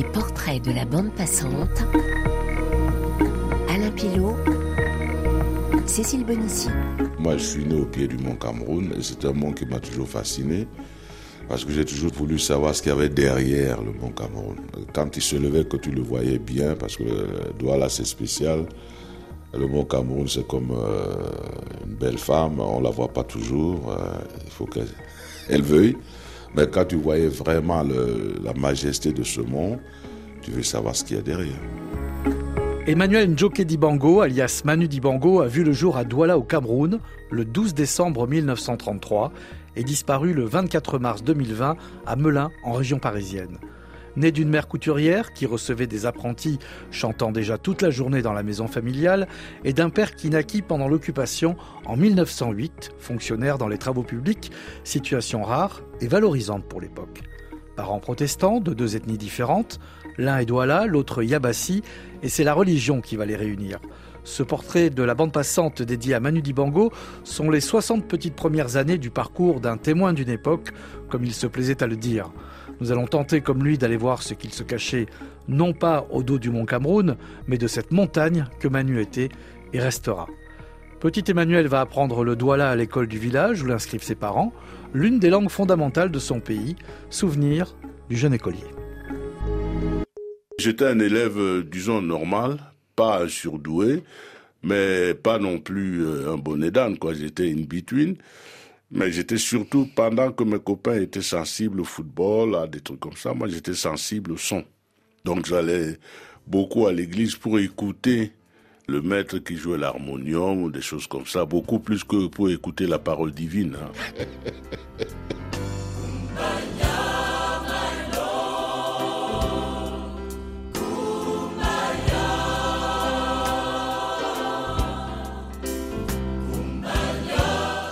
Les portraits de la bande passante. Alain Pilot. Cécile Bonissi. Moi, je suis né au pied du mont Cameroun et c'est un mont qui m'a toujours fasciné parce que j'ai toujours voulu savoir ce qu'il y avait derrière le mont Cameroun. Quand il se levait, que tu le voyais bien, parce que le Douala, c'est spécial. Le mont Cameroun, c'est comme euh, une belle femme, on la voit pas toujours, euh, il faut qu'elle veuille. Mais quand tu voyais vraiment la majesté de ce mont, tu veux savoir ce qu'il y a derrière. Emmanuel Njoke Dibango, alias Manu Dibango, a vu le jour à Douala au Cameroun le 12 décembre 1933 et disparu le 24 mars 2020 à Melun, en région parisienne. Né d'une mère couturière qui recevait des apprentis chantant déjà toute la journée dans la maison familiale et d'un père qui naquit pendant l'occupation en 1908, fonctionnaire dans les travaux publics, situation rare et valorisante pour l'époque. Parents protestants de deux ethnies différentes, l'un est Douala, l'autre Yabassi, et c'est la religion qui va les réunir. Ce portrait de la bande passante dédié à Manu Dibango sont les 60 petites premières années du parcours d'un témoin d'une époque, comme il se plaisait à le dire. Nous allons tenter comme lui d'aller voir ce qu'il se cachait, non pas au dos du mont Cameroun, mais de cette montagne que Manu était et restera. Petit Emmanuel va apprendre le douala à l'école du village où l'inscrivent ses parents, l'une des langues fondamentales de son pays, souvenir du jeune écolier. J'étais un élève, euh, disons, normal, pas surdoué, mais pas non plus euh, un bonnet d'âne, quoi. J'étais in between. Mais j'étais surtout, pendant que mes copains étaient sensibles au football, à des trucs comme ça, moi j'étais sensible au son. Donc j'allais beaucoup à l'église pour écouter le maître qui jouait l'harmonium ou des choses comme ça, beaucoup plus que pour écouter la parole divine. Hein.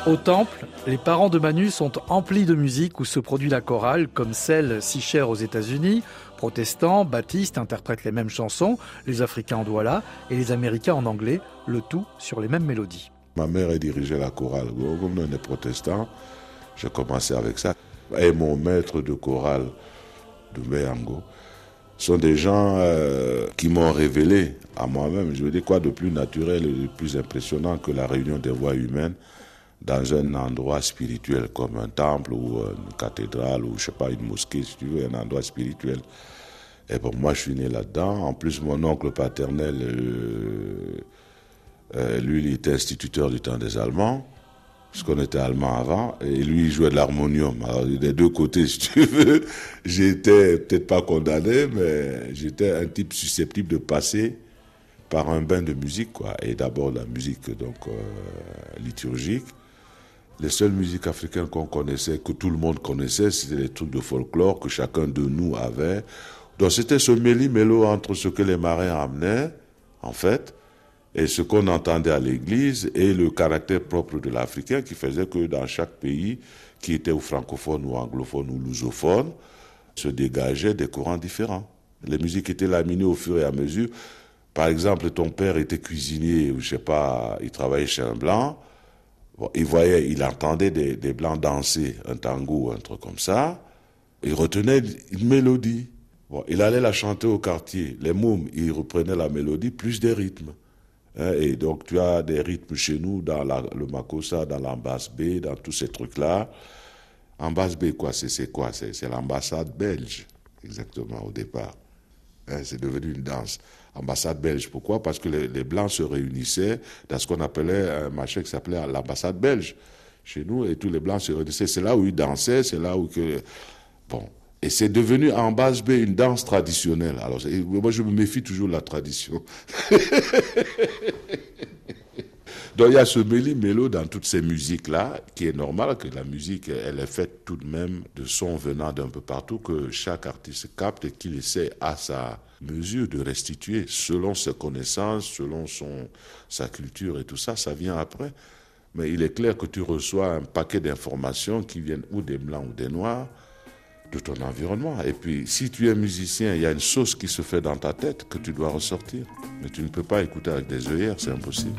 Au temple, les parents de Manu sont emplis de musique où se produit la chorale, comme celle si chère aux États-Unis. Protestants, baptistes interprètent les mêmes chansons, les Africains en douala et les Américains en anglais, le tout sur les mêmes mélodies. Ma mère a dirigé la chorale. Comme on est protestants, j'ai commencé avec ça. Et mon maître de chorale, de sont des gens euh, qui m'ont révélé à moi-même. Je veux dire, quoi de plus naturel et de plus impressionnant que la réunion des voix humaines dans un endroit spirituel comme un temple ou une cathédrale ou je sais pas une mosquée si tu veux un endroit spirituel. Et bon moi je suis né là-dedans. En plus mon oncle paternel euh, euh, lui il était instituteur du temps des Allemands parce qu'on était allemand avant et lui il jouait de l'harmonium. Alors des deux côtés si tu veux. J'étais peut-être pas condamné mais j'étais un type susceptible de passer par un bain de musique quoi. Et d'abord la musique donc euh, liturgique les seules musiques africaines qu'on connaissait, que tout le monde connaissait, c'était les trucs de folklore que chacun de nous avait. Donc c'était ce méli-mélo entre ce que les marins amenaient, en fait, et ce qu'on entendait à l'église, et le caractère propre de l'Africain qui faisait que dans chaque pays, qui était ou francophone ou anglophone ou lusophone, se dégageaient des courants différents. Les musiques étaient laminées au fur et à mesure. Par exemple, ton père était cuisinier, ou je sais pas, il travaillait chez un blanc, il voyait, il entendait des, blancs danser un tango, un truc comme ça. Il retenait une mélodie. Il allait la chanter au quartier. Les mômes, ils reprenaient la mélodie plus des rythmes. Hein, et donc, tu as des rythmes chez nous, dans le Makossa, dans l'ambasse B, dans tous ces trucs-là. Ambasse B, quoi, c'est quoi? C'est l'ambassade belge, exactement, au départ. Hein, c'est devenu une danse ambassade belge. Pourquoi? Parce que les, Blancs se réunissaient dans ce qu'on appelait un machin qui s'appelait l'ambassade belge chez nous, et tous les Blancs se réunissaient. C'est là où ils dansaient, c'est là où que... Bon. Et c'est devenu en base B une danse traditionnelle. Alors, moi, je me méfie toujours de la tradition. Donc il y a ce méli-mélo dans toutes ces musiques-là, qui est normal que la musique, elle est faite tout de même de sons venant d'un peu partout, que chaque artiste capte et qu'il essaie à sa mesure de restituer selon ses connaissances, selon son, sa culture et tout ça, ça vient après. Mais il est clair que tu reçois un paquet d'informations qui viennent ou des blancs ou des noirs, de ton environnement. Et puis, si tu es musicien, il y a une sauce qui se fait dans ta tête que tu dois ressortir. Mais tu ne peux pas écouter avec des œillères, c'est impossible.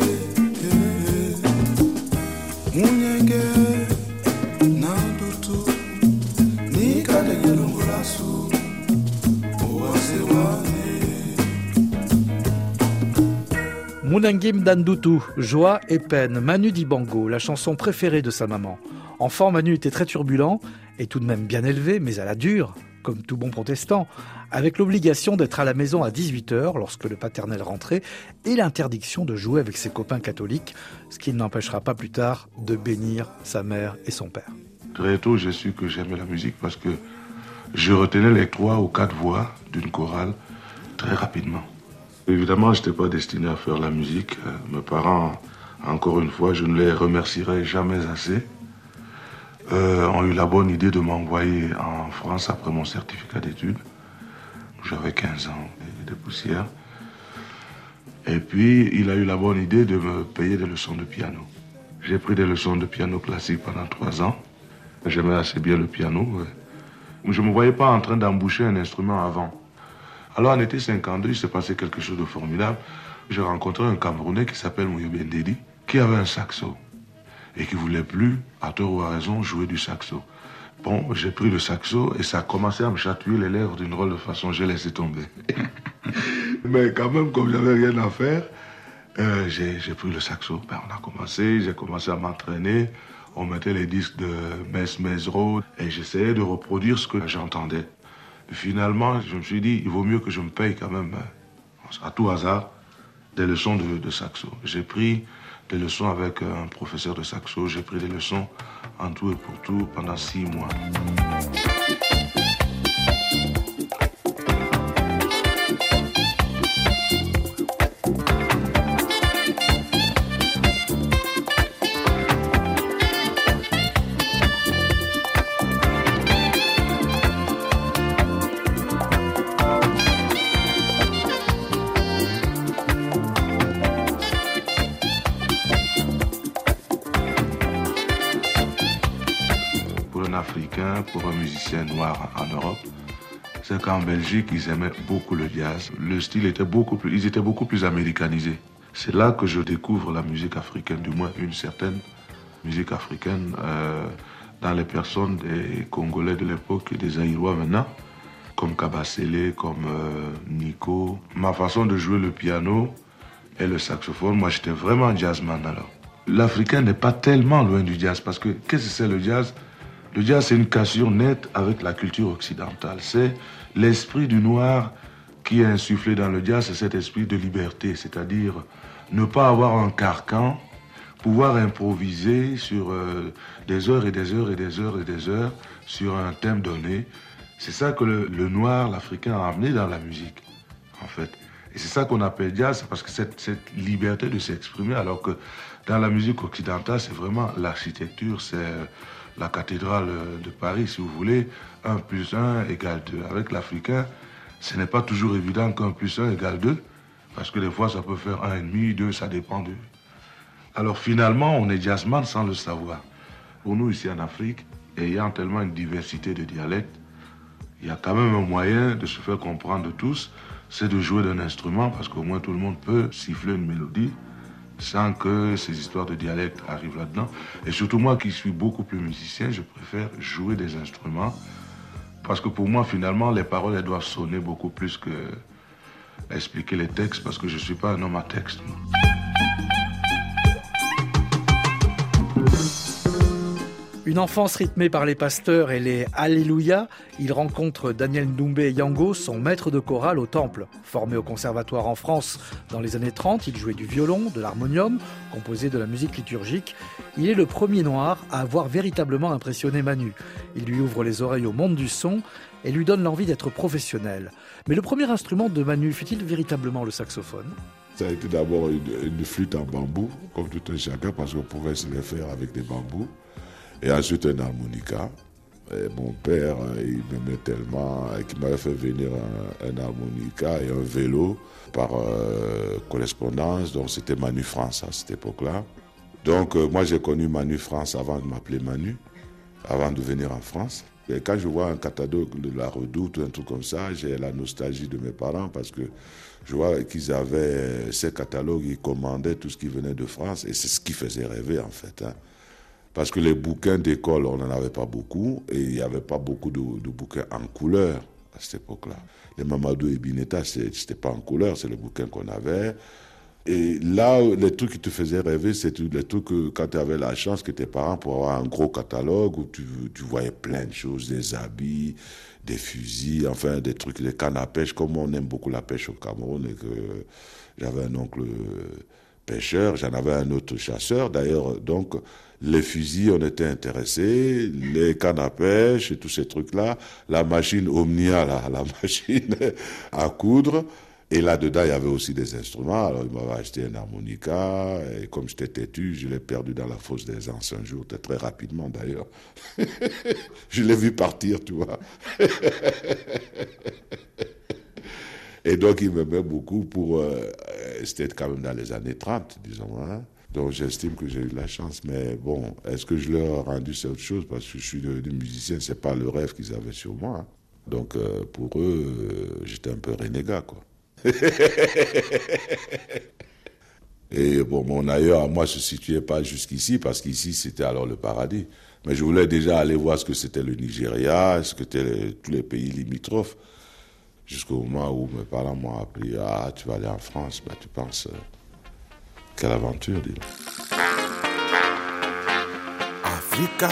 Munangim Dandutu, Joie et peine, Manu Dibango, la chanson préférée de sa maman. Enfant, Manu était très turbulent et tout de même bien élevé, mais à la dure, comme tout bon protestant, avec l'obligation d'être à la maison à 18h lorsque le paternel rentrait et l'interdiction de jouer avec ses copains catholiques, ce qui ne l'empêchera pas plus tard de bénir sa mère et son père. Très tôt, j'ai su que j'aimais la musique parce que je retenais les trois ou quatre voix d'une chorale très rapidement. Évidemment, je n'étais pas destiné à faire la musique. Euh, mes parents, encore une fois, je ne les remercierai jamais assez, euh, ont eu la bonne idée de m'envoyer en France après mon certificat d'études. J'avais 15 ans et des poussières. Et puis, il a eu la bonne idée de me payer des leçons de piano. J'ai pris des leçons de piano classique pendant trois ans. J'aimais assez bien le piano. Je ne me voyais pas en train d'emboucher un instrument avant. Alors en été 52, il s'est passé quelque chose de formidable. J'ai rencontré un Camerounais qui s'appelle Mouyo Bendedi, qui avait un saxo et qui voulait plus, à tort ou à raison, jouer du saxo. Bon, j'ai pris le saxo et ça a commencé à me chatouiller les lèvres d'une drôle de façon. J'ai laissé tomber. Mais quand même, comme j'avais rien à faire, euh, j'ai pris le saxo. Ben, on a commencé, j'ai commencé à m'entraîner. On mettait les disques de Mess Mesro et j'essayais de reproduire ce que j'entendais. Finalement, je me suis dit, il vaut mieux que je me paye quand même, hein, à tout hasard, des leçons de saxo. J'ai pris des leçons avec un professeur de saxo, j'ai pris des leçons en tout et pour tout pendant six mois. Pour un musicien noir en Europe, c'est qu'en Belgique, ils aimaient beaucoup le jazz. Le style était beaucoup plus, ils étaient beaucoup plus américanisés. C'est là que je découvre la musique africaine, du moins une certaine musique africaine euh, dans les personnes des Congolais de l'époque et des Aïrois maintenant, comme Kabasele, comme euh, Nico. Ma façon de jouer le piano et le saxophone, moi j'étais vraiment jazzman alors. L'Africain n'est pas tellement loin du jazz parce que qu'est-ce que c'est le jazz? Le jazz, c'est une cassure nette avec la culture occidentale. C'est l'esprit du noir qui est insufflé dans le jazz, c'est cet esprit de liberté, c'est-à-dire ne pas avoir un carcan, pouvoir improviser sur euh, des heures et des heures et des heures et des heures sur un thème donné. C'est ça que le, noir, l'Africain a amené dans la musique, en fait. Et c'est ça qu'on appelle jazz, parce que cette, cette liberté de s'exprimer, alors que dans la musique occidentale, c'est vraiment l'architecture, c'est la cathédrale de Paris, si vous voulez, 1 plus 1 égale 2. Avec l'africain, ce n'est pas toujours évident qu'un plus 1 égale 2, parce que des fois ça peut faire 1,5, 2, ça dépend de. Alors finalement, on est jazzman sans le savoir. Pour nous ici en Afrique, ayant tellement une diversité de dialectes, il y a quand même un moyen de se faire comprendre tous, c'est de jouer d'un instrument, parce qu'au moins tout le monde peut siffler une mélodie sans que ces histoires de dialecte arrivent là-dedans. Et surtout moi qui suis beaucoup plus musicien, je préfère jouer des instruments parce que pour moi finalement les paroles elles doivent sonner beaucoup plus que expliquer les textes parce que je ne suis pas un homme à texte. Une enfance rythmée par les pasteurs et les Alléluia, il rencontre Daniel Ndoumbé Yango, son maître de chorale au temple. Formé au conservatoire en France dans les années 30, il jouait du violon, de l'harmonium, composé de la musique liturgique. Il est le premier noir à avoir véritablement impressionné Manu. Il lui ouvre les oreilles au monde du son et lui donne l'envie d'être professionnel. Mais le premier instrument de Manu fut-il véritablement le saxophone? Ça a été d'abord une, flûte en bambou, comme tout un chacun, parce qu'on pouvait se le faire avec des bambous et ensuite un harmonica. Mon père, il m'aimait tellement qu'il m'avait fait venir un, harmonica et un vélo par euh, correspondance. Donc c'était Manu France à cette époque-là. Donc euh, moi j'ai connu Manu France avant de m'appeler Manu, avant de venir en France. Et quand je vois un catalogue de la Redoute ou un truc comme ça, j'ai la nostalgie de mes parents parce que je vois qu'ils avaient ces catalogues, ils commandaient tout ce qui venait de France et c'est ce qui faisait rêver en fait. Hein. Parce que les bouquins d'école, on n'en avait pas beaucoup et il n'y avait pas beaucoup de, bouquins en couleur à cette époque-là. Les Mamadou et Bineta, ce n'était pas en couleur, c'est le bouquin qu'on avait. Et là, les trucs qui te faisaient rêver, c'était les trucs que, quand tu avais la chance que tes parents pour avoir un gros catalogue où tu, tu voyais plein de choses, des habits, des fusils, enfin des trucs, des cannes à pêche, comme on aime beaucoup la pêche au Cameroun et que j'avais un oncle pêcheur, j'en avais un autre chasseur d'ailleurs, donc les fusils, on était intéressés, les cannes à pêche et tous ces trucs-là, la machine Omnia, la, machine à coudre. Et là-dedans, il y avait aussi des instruments. Alors, il m'avait acheté un harmonica. Et comme j'étais têtu, je l'ai perdu dans la fosse des anciens un jour, très rapidement d'ailleurs. je l'ai vu partir, tu vois. et donc, il m'aimait beaucoup pour. Euh, c'était quand même dans les années 30, disons. Hein. Donc j'estime que j'ai eu de la chance. Mais bon, est-ce que je leur ai rendu cette chose Parce que je suis devenu musicien, c'est pas le rêve qu'ils avaient sur moi. Hein. Donc euh, pour eux, euh, j'étais un peu renégat, quoi. Et bon, mon ailleurs à moi se situait pas jusqu'ici, parce qu'ici c'était alors le paradis. Mais je voulais déjà aller voir ce que c'était le Nigeria, ce que c'était tous les pays limitrophes. Jusqu'au moment où mes parents m'ont appris Ah, tu vas aller en France, bah, tu penses. Euh, quelle aventure, dis Africa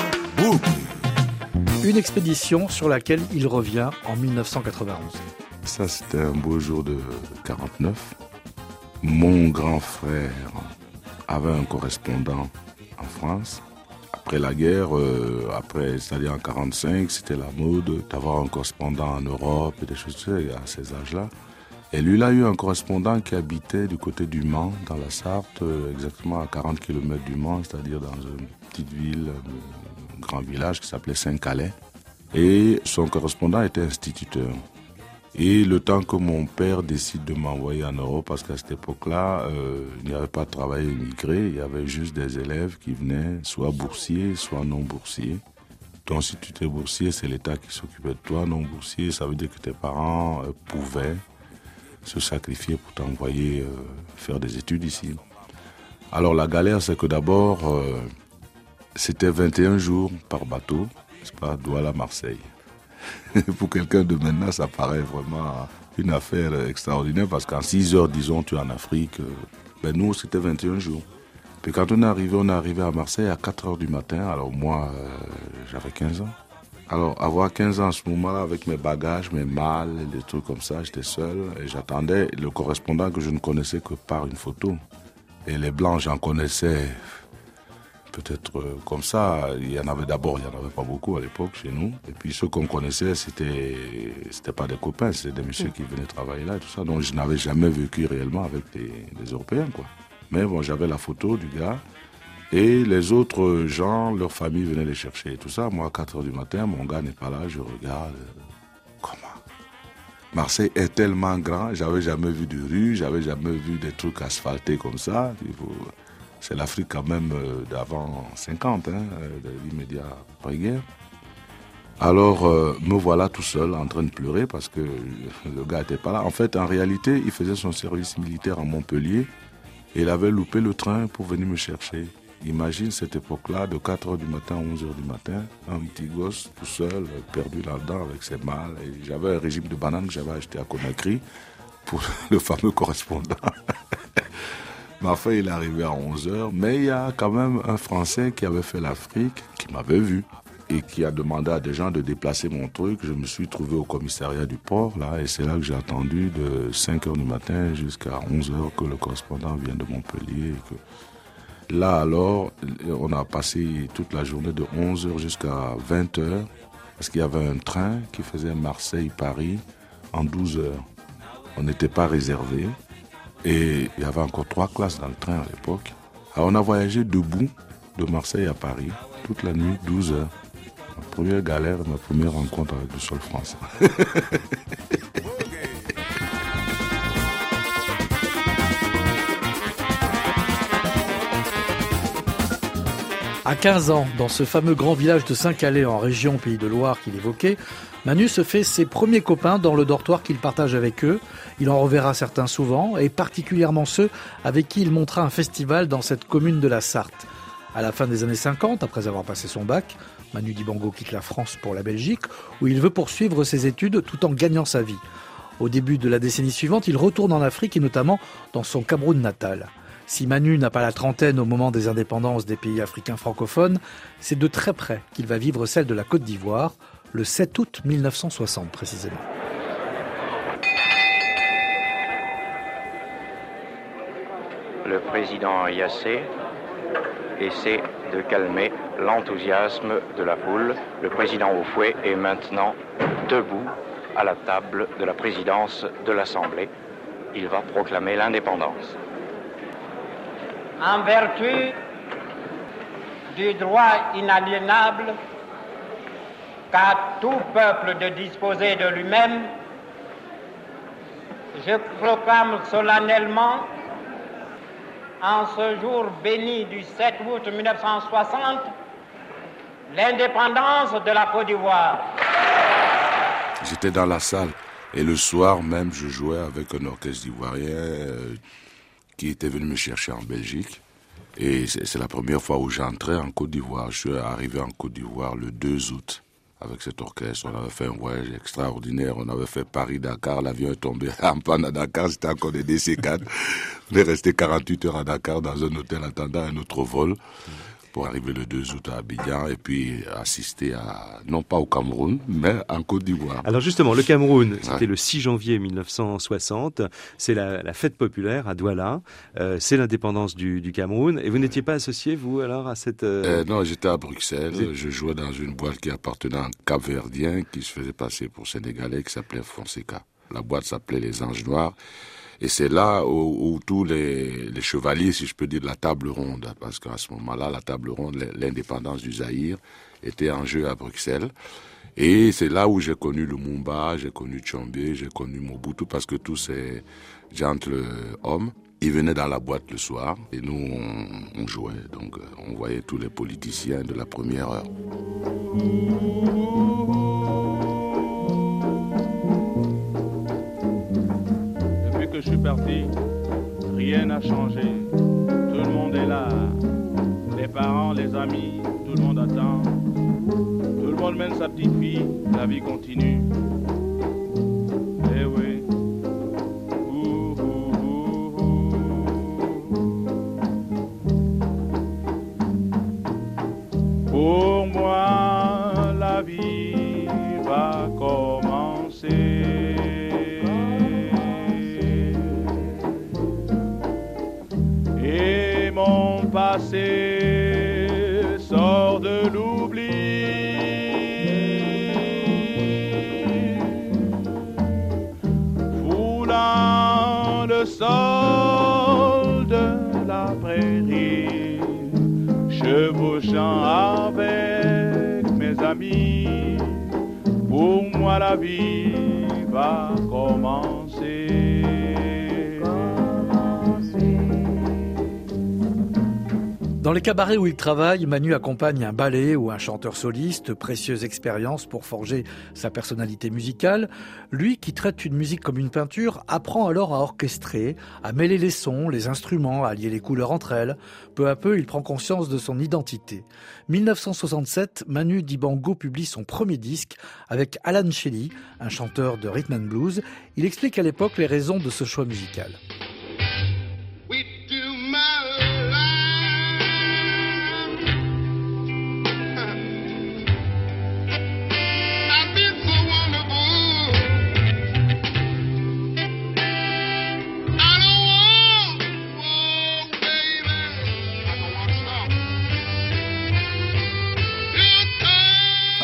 Une expédition sur laquelle il revient en 1991. Ça, c'était un beau jour de 49. Mon grand frère avait un correspondant en France. Après la guerre, euh, après, c'est-à-dire en 45, c'était la mode d'avoir un correspondant en Europe et des choses à ces âges-là. Et lui, il a eu un correspondant qui habitait du côté du Mans, dans la Sarthe, euh, exactement à 40 km du Mans, c'est-à-dire dans une petite ville, un grand village qui s'appelait Saint-Calais. Et son correspondant était instituteur. Et le temps que mon père décide de m'envoyer en Europe, parce qu'à cette époque-là, euh, il n'y avait pas de travail immigré, il y avait juste des élèves qui venaient, soit boursiers, soit non boursiers. Donc si tu étais boursier, c'est l'État qui s'occupait de toi. Non boursier, ça veut dire que tes parents euh, pouvaient se sacrifier pour t'envoyer euh, faire des études ici. Alors la galère, c'est que d'abord, euh, c'était 21 jours par bateau, c'est pas Douala-Marseille. pour quelqu'un de maintenant, ça paraît vraiment une affaire extraordinaire parce qu'en 6 heures, disons, tu es en Afrique. Euh, ben nous, c'était 21 jours. Puis quand on est arrivé, on est arrivé à Marseille à 4 heures du matin. Alors moi, j'avais 15 ans. Alors, avoir 15 ans à ce moment-là, avec mes bagages, mes malles, des trucs comme ça, j'étais seul et j'attendais le correspondant que je ne connaissais que par une photo. Et les blancs, j'en connaissais peut-être euh, comme ça. Il y en avait d'abord, il n'y en avait pas beaucoup à l'époque chez nous. Et puis ceux qu'on connaissait, c'était, c'était pas des copains, c'était des messieurs qui venaient travailler là et tout ça. Donc je n'avais jamais vécu réellement avec des, Européens, quoi. Mais bon, j'avais la photo du gars. Et les autres gens, leur famille venait les chercher et tout ça. Moi, à 4 heures du matin, mon gars n'est pas là, je regarde. Comment? Marseille est tellement grand, j'avais jamais vu de rue, j'avais jamais vu des trucs asphaltés comme ça. C'est l'Afrique quand même euh, d'avant 50, hein, euh, de l'immédiat après-guerre. Alors, euh, me voilà tout seul en train de pleurer parce que le gars n'était pas là. En fait, en réalité, il faisait son service militaire à Montpellier et il avait loupé le train pour venir me chercher. Imagine cette époque-là, de 4h du matin à 11h du matin, un petit gosse tout seul, perdu là-dedans avec ses malles. Et j'avais un régime de bananes que j'avais acheté à Conakry pour le fameux correspondant. Ma fille, il est arrivé à 11h, mais il y a quand même un Français qui avait fait l'Afrique, qui m'avait vu et qui a demandé à des gens de déplacer mon truc. Je me suis trouvé au commissariat du port, là, et c'est là que j'ai attendu de 5h du matin jusqu'à 11h que le correspondant vienne de Montpellier. Là alors, on a passé toute la journée de 11h jusqu'à 20h, parce qu'il y avait un train qui faisait Marseille-Paris en 12 heures. On n'était pas réservé, et il y avait encore trois classes dans le train à l'époque. Alors on a voyagé debout de Marseille à Paris, toute la nuit, 12 heures. Première galère, ma première rencontre avec le sol français. À 15 ans, dans ce fameux grand village de Saint-Calais en région Pays de Loire qu'il évoquait, Manu se fait ses premiers copains dans le dortoir qu'il partage avec eux. Il en reverra certains souvent, et particulièrement ceux avec qui il montra un festival dans cette commune de la Sarthe. À la fin des années 50, après avoir passé son bac, Manu Dibango quitte la France pour la Belgique, où il veut poursuivre ses études tout en gagnant sa vie. Au début de la décennie suivante, il retourne en Afrique et notamment dans son Cameroun natal. Si Manu n'a pas la trentaine au moment des indépendances des pays africains francophones, c'est de très près qu'il va vivre celle de la Côte d'Ivoire, le 7 août 1960 précisément. Le président Yassé essaie de calmer l'enthousiasme de la foule. Le président au fouet est maintenant debout à la table de la présidence de l'Assemblée. Il va proclamer l'indépendance en vertu du droit inaliénable qu'a tout peuple de disposer de lui-même, je proclame solennellement en ce jour béni du 7 août 1960 l'indépendance de la Côte d'Ivoire. J'étais dans la salle et le soir même je jouais avec un orchestre ivoirien. Qui était venu me chercher en Belgique. Et c'est la première fois où j'entrais en Côte d'Ivoire. Je suis arrivé en Côte d'Ivoire le 2 août avec cet orchestre. On avait fait un voyage extraordinaire. On avait fait Paris-Dakar. L'avion est tombé en panne à Dakar. C'était encore des DC4. On est resté 48 heures à Dakar dans un hôtel attendant un autre vol pour arriver le 2 août à Abidjan et puis assister à, non pas au Cameroun, mais en Côte d'Ivoire. Alors justement, le Cameroun, c'était le 6 janvier 1960, c'est la, fête populaire à Douala, euh, c'est l'indépendance du, Cameroun, et vous n'étiez pas associé, vous, alors, à cette... Euh, euh, non, j'étais à Bruxelles, je jouais dans une boîte qui appartenait à un Cap-Verdien qui se faisait passer pour Sénégalais, qui s'appelait Fonseca. La boîte s'appelait Les Anges Noirs. Et c'est là où, tous les, chevaliers, si je peux dire, de la table ronde, parce qu'à ce moment-là, la table ronde, l'indépendance du Zaïre, était en jeu à Bruxelles. Et c'est là où j'ai connu le Mumba, j'ai connu Tchombe, j'ai connu Mobutu, parce que tous ces gentles hommes, ils venaient dans la boîte le soir et nous, on, on jouait. Donc, on voyait tous les politiciens de la première heure. Rien n'a changé. Tout le monde est là. Les parents, les amis, tout le monde attend. Tout le monde mène sa petite fille, la vie continue. Pour Dans les cabarets où il travaille, Manu accompagne un ballet ou un chanteur soliste, précieuse expérience pour forger sa personnalité musicale. Lui, qui traite une musique comme une peinture, apprend alors à orchestrer, à mêler les sons, les instruments, à lier les couleurs entre elles. Peu à peu, il prend conscience de son identité. 1967, Manu Dibango publie son premier disque avec Alan Shelley, un chanteur de rhythm and blues. Il explique à l'époque les raisons de ce choix musical.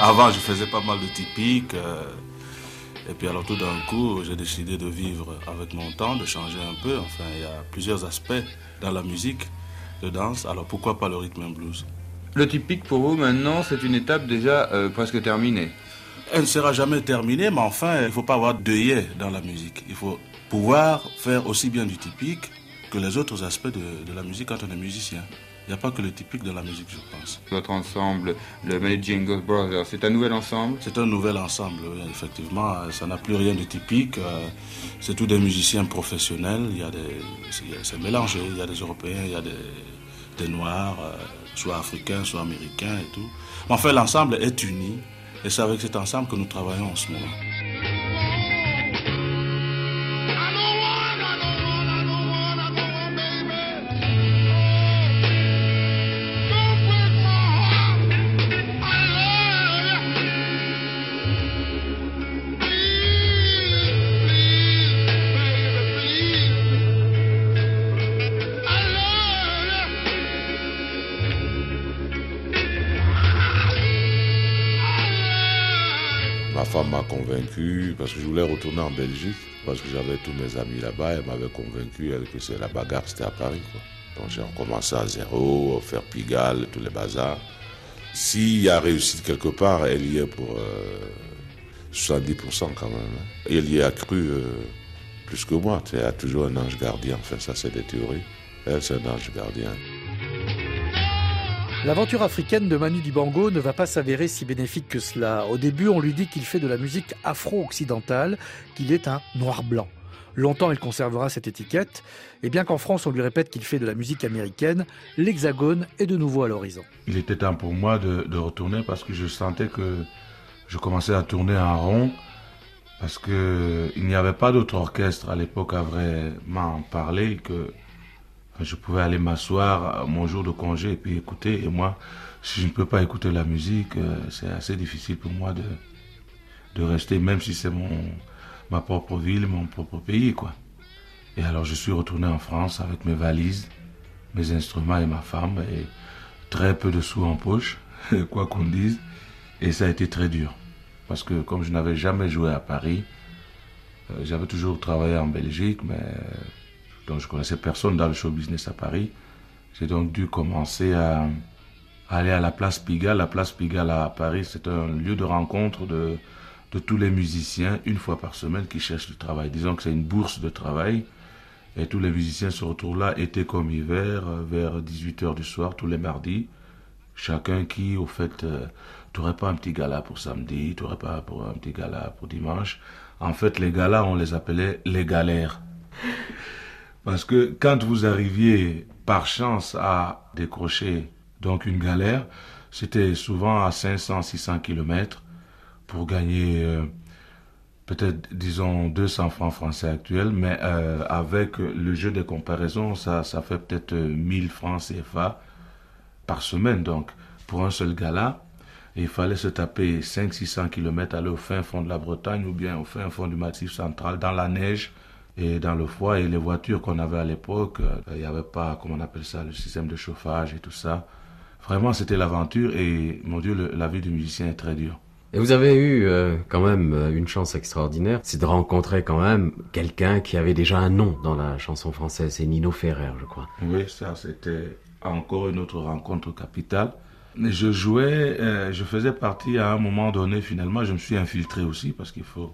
Avant, je faisais pas mal de typiques. Euh, et puis alors tout d'un coup, j'ai décidé de vivre avec mon temps, de changer un peu. Enfin, il y a plusieurs aspects dans la musique de danse. Alors pourquoi pas le rythme and blues? Le typique pour vous maintenant, c'est une étape déjà euh, presque terminée. Elle ne sera jamais terminée, mais enfin, il ne faut pas avoir d'œillet dans la musique. Il faut pouvoir faire aussi bien du typique que les autres aspects de, de la musique quand on est musicien. Il n'y a pas que le typique de la musique, je pense. Votre ensemble, le Managing Brothers, c'est un nouvel ensemble? C'est un nouvel ensemble, effectivement. Ça n'a plus rien de typique. Euh, c'est tous des musiciens professionnels. Il y a des, c'est mélangé. Il y a des Européens, il y a des, des Noirs, euh, soit africains, soit américains et tout. Mais enfin, l'ensemble est uni. Et c'est avec cet ensemble que nous travaillons en ce moment. M'a convaincu parce que je voulais retourner en Belgique parce que j'avais tous mes amis là-bas. Elle m'avait convaincu elle, que c'est la bagarre, c'était à Paris. Quoi. Donc j'ai recommencé à zéro, faire Pigalle, tous les bazars. S'il y a réussi quelque part, elle y est pour 70% quand même. Hein. Elle y a cru euh, plus que moi. Elle a toujours un ange gardien. Enfin, ça, c'est des théories. Elle, c'est un ange gardien. L'aventure africaine de Manu Dibango ne va pas s'avérer si bénéfique que cela. Au début, on lui dit qu'il fait de la musique afro-occidentale, qu'il est un noir-blanc. Longtemps, il conservera cette étiquette, et bien qu'en France, on lui répète qu'il fait de la musique américaine, l'hexagone est de nouveau à l'horizon. Il était temps pour moi de, retourner parce que je sentais que je commençais à tourner en rond, parce qu'il n'y avait pas d'autre orchestre à l'époque à vraiment parler que je pouvais aller m'asseoir mon jour de congé et puis écouter. Et moi, si je ne peux pas écouter la musique, euh, c'est assez difficile pour moi de, de rester, même si c'est mon, ma propre ville, mon propre pays, quoi. Et alors, je suis retourné en France avec mes valises, mes instruments et ma femme, et très peu de sous en poche, quoi qu'on dise. Et ça a été très dur. Parce que comme je n'avais jamais joué à Paris, euh, j'avais toujours travaillé en Belgique, mais donc je connaissais personne dans le show business à Paris. J'ai donc dû commencer à, aller à la place Pigalle. La place Pigalle à Paris, c'est un lieu de rencontre de, tous les musiciens une fois par semaine qui cherchent du travail. Disons que c'est une bourse de travail. Et tous les musiciens se retrouvent là, été comme hiver, vers 18h du soir, tous les mardis. Chacun qui, au fait, euh, tu n'aurais pas un petit gala pour samedi, tu n'aurais pas un petit gala pour dimanche. En fait, les galas, on les appelait les galères. Parce que quand vous arriviez par chance à décrocher donc une galère, c'était souvent à 500, 600 kilomètres pour gagner euh, peut-être, disons, 200 francs français actuels, mais euh, avec le jeu des comparaisons, ça, fait peut-être 1000 francs CFA par semaine. Donc, pour un seul gala, il fallait se taper 500-600 kilomètres, aller au fin fond de la Bretagne ou bien au fin fond du Massif central, dans la neige, et dans le froid et les voitures qu'on avait à l'époque, euh, il n'y avait pas, comment on appelle ça, le système de chauffage et tout ça. Vraiment, c'était l'aventure et, mon Dieu, la vie du musicien est très dure. Et vous avez eu euh, quand même euh, une chance extraordinaire, c'est de rencontrer quand même quelqu'un qui avait déjà un nom dans la chanson française, c'est Nino Ferrer, je crois. Oui, ça c'était encore une autre rencontre capitale. Je jouais, je faisais partie à un moment donné, finalement, je me suis infiltré aussi, parce qu'il faut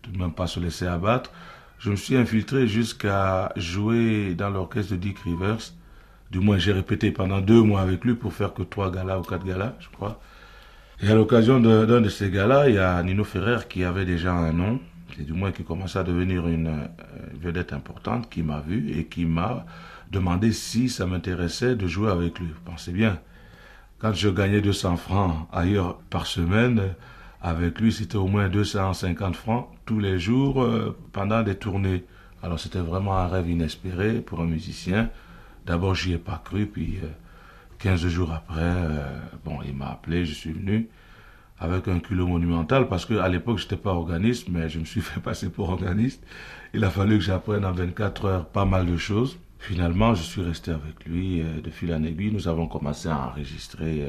tout de même pas se laisser abattre. Je me suis infiltré jusqu'à jouer dans l'orchestre de Dick Rivers. Du moins, j'ai répété pendant deux mois avec lui pour faire que trois galas ou quatre galas, je crois. Et à l'occasion d'un de, ces galas, il y a Nino Ferrer qui avait déjà un nom, et du moins qui commençait à devenir une euh, vedette importante, qui m'a vu et qui m'a demandé si ça m'intéressait de jouer avec lui. Pensez bien, quand je gagnais 200 francs ailleurs par semaine, avec lui, c'était au moins 250 francs tous les jours euh, pendant des tournées. Alors c'était vraiment un rêve inespéré pour un musicien. D'abord, j'y ai pas cru, puis 15 euh, jours après, euh, bon, il m'a appelé, je suis venu avec un culot monumental parce qu'à l'époque, je n'étais pas organiste, mais je me suis fait passer pour organiste. Il a fallu que j'apprenne en 24 heures pas mal de choses. Finalement, je suis resté avec lui de fil en. Nous avons commencé à enregistrer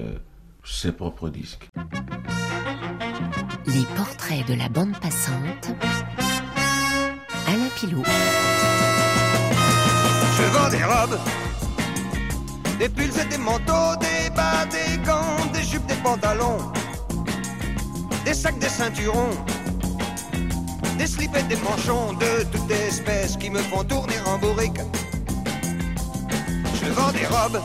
ses propres disques. Les portraits de la bande passante. Alain Pilot. Je vends des robes, des pulls et des manteaux, des bas, des pantalons, des sacs, des ceinturons, des slips et des manchons de toutes espèces qui me font tourner en bourrique. Je vends des robes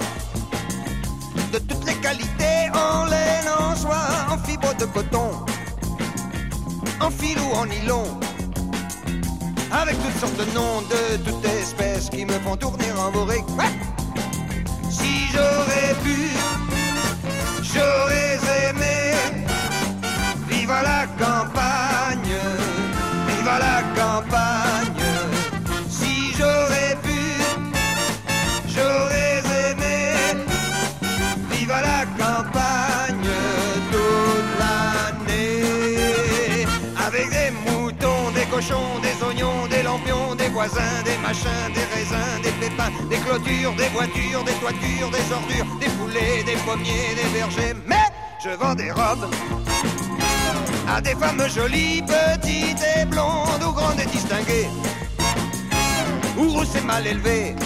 de toutes les qualités, en laine, en soie, en fibre de coton, en fil ou en nylon, avec toutes sortes de noms de toutes espèces qui me font tourner en bourrique. Si j'aurais pu, j'aurais voisins, des machins, des raisins, des pépins, des clôtures, des voitures, des toitures, des ordures, des poulets, des pommiers, des vergers. Mais je vends des robes à des femmes jolies, petites et blondes, ou grandes et distinguées, ou rousses et mal élevées,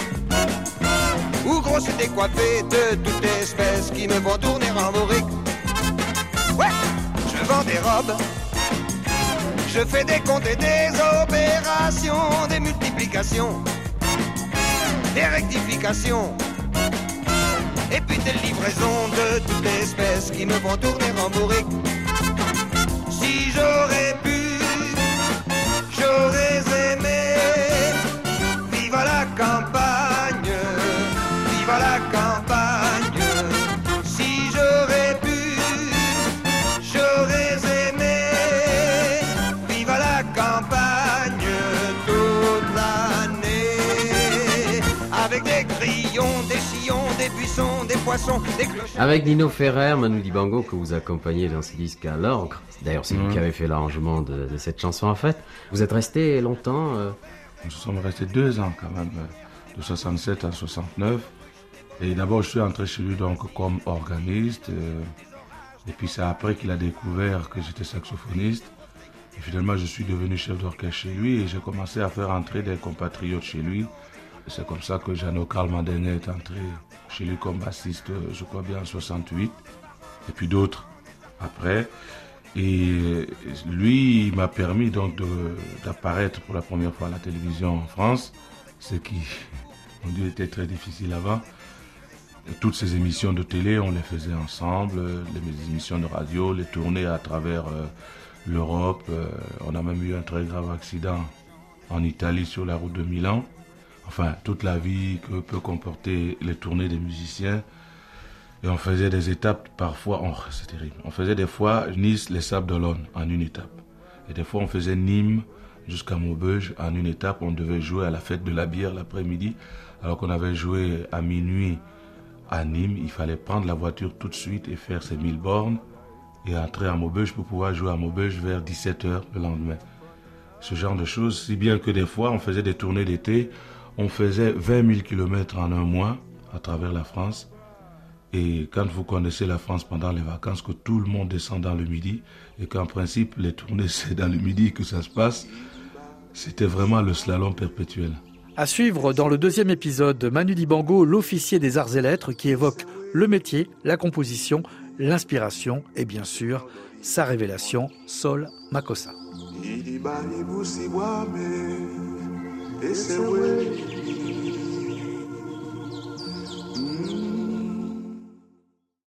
ou grosses et décoiffées de toutes espèces qui me font tourner en bourrique. Ouais, je vends des robes, je fais des comptes et des opérations, des multiplications, des rectifications. Et puis des livraisons de toutes espèces qui me font tourner en bourrique. Si j'aurais pu, poissons, des cloches. Avec Nino Ferrer, Manu Dibango, que vous accompagnez dans ce disque à l'orgue. D'ailleurs, c'est vous Mhm. qui avez fait l'arrangement de, de cette chanson en fait. Vous êtes resté longtemps euh, Nous sommes restés deux ans quand même, euh, de 67 à 69. Et d'abord, je suis entré chez lui donc comme organiste. euh, et puis c'est après qu'il a découvert que j'étais saxophoniste. Et finalement, je suis devenu chef d'orchestre chez lui et j'ai commencé à faire entrer des compatriotes chez lui. C'est comme ça que Jeannot Karl Mandenet est entré chez lui comme bassiste, je crois bien en 68. Et puis d'autres après. Et lui, il m'a permis donc d'apparaître pour la première fois à la télévision en France, ce qui, mon Dieu, était très difficile avant. Toutes ces émissions de télé, on les faisait ensemble, les émissions de radio, les tournées à travers euh, l'Europe. euh, on a même eu un très grave accident en Italie sur la route de Milan. Enfin, toute la vie que peut comporter les tournées des musiciens. Et on faisait des étapes, parfois, oh, c'est terrible. On faisait des fois Nice, les Sables d'Olonne en une étape. Et des fois, on faisait Nîmes jusqu'à Maubeuge en une étape. On devait jouer à la fête de la bière l'après-midi. Alors qu'on avait joué à minuit à Nîmes, il fallait prendre la voiture tout de suite et faire ses 1000 bornes et entrer à Maubeuge pour pouvoir jouer à Maubeuge vers 17h le lendemain. Ce genre de choses, si bien que des fois, on faisait des tournées d'été, on faisait 20 000 km en un mois à travers la France. Et quand vous connaissez la France pendant les vacances, que tout le monde descend dans le midi, et qu'en principe, les tournées, c'est dans le midi que ça se passe, c'était vraiment le slalom perpétuel. À suivre dans le deuxième épisode de Manu Dibango, l'officier des arts et lettres qui évoque le métier, la composition, l'inspiration et bien sûr sa révélation, Sol Makossa. This said.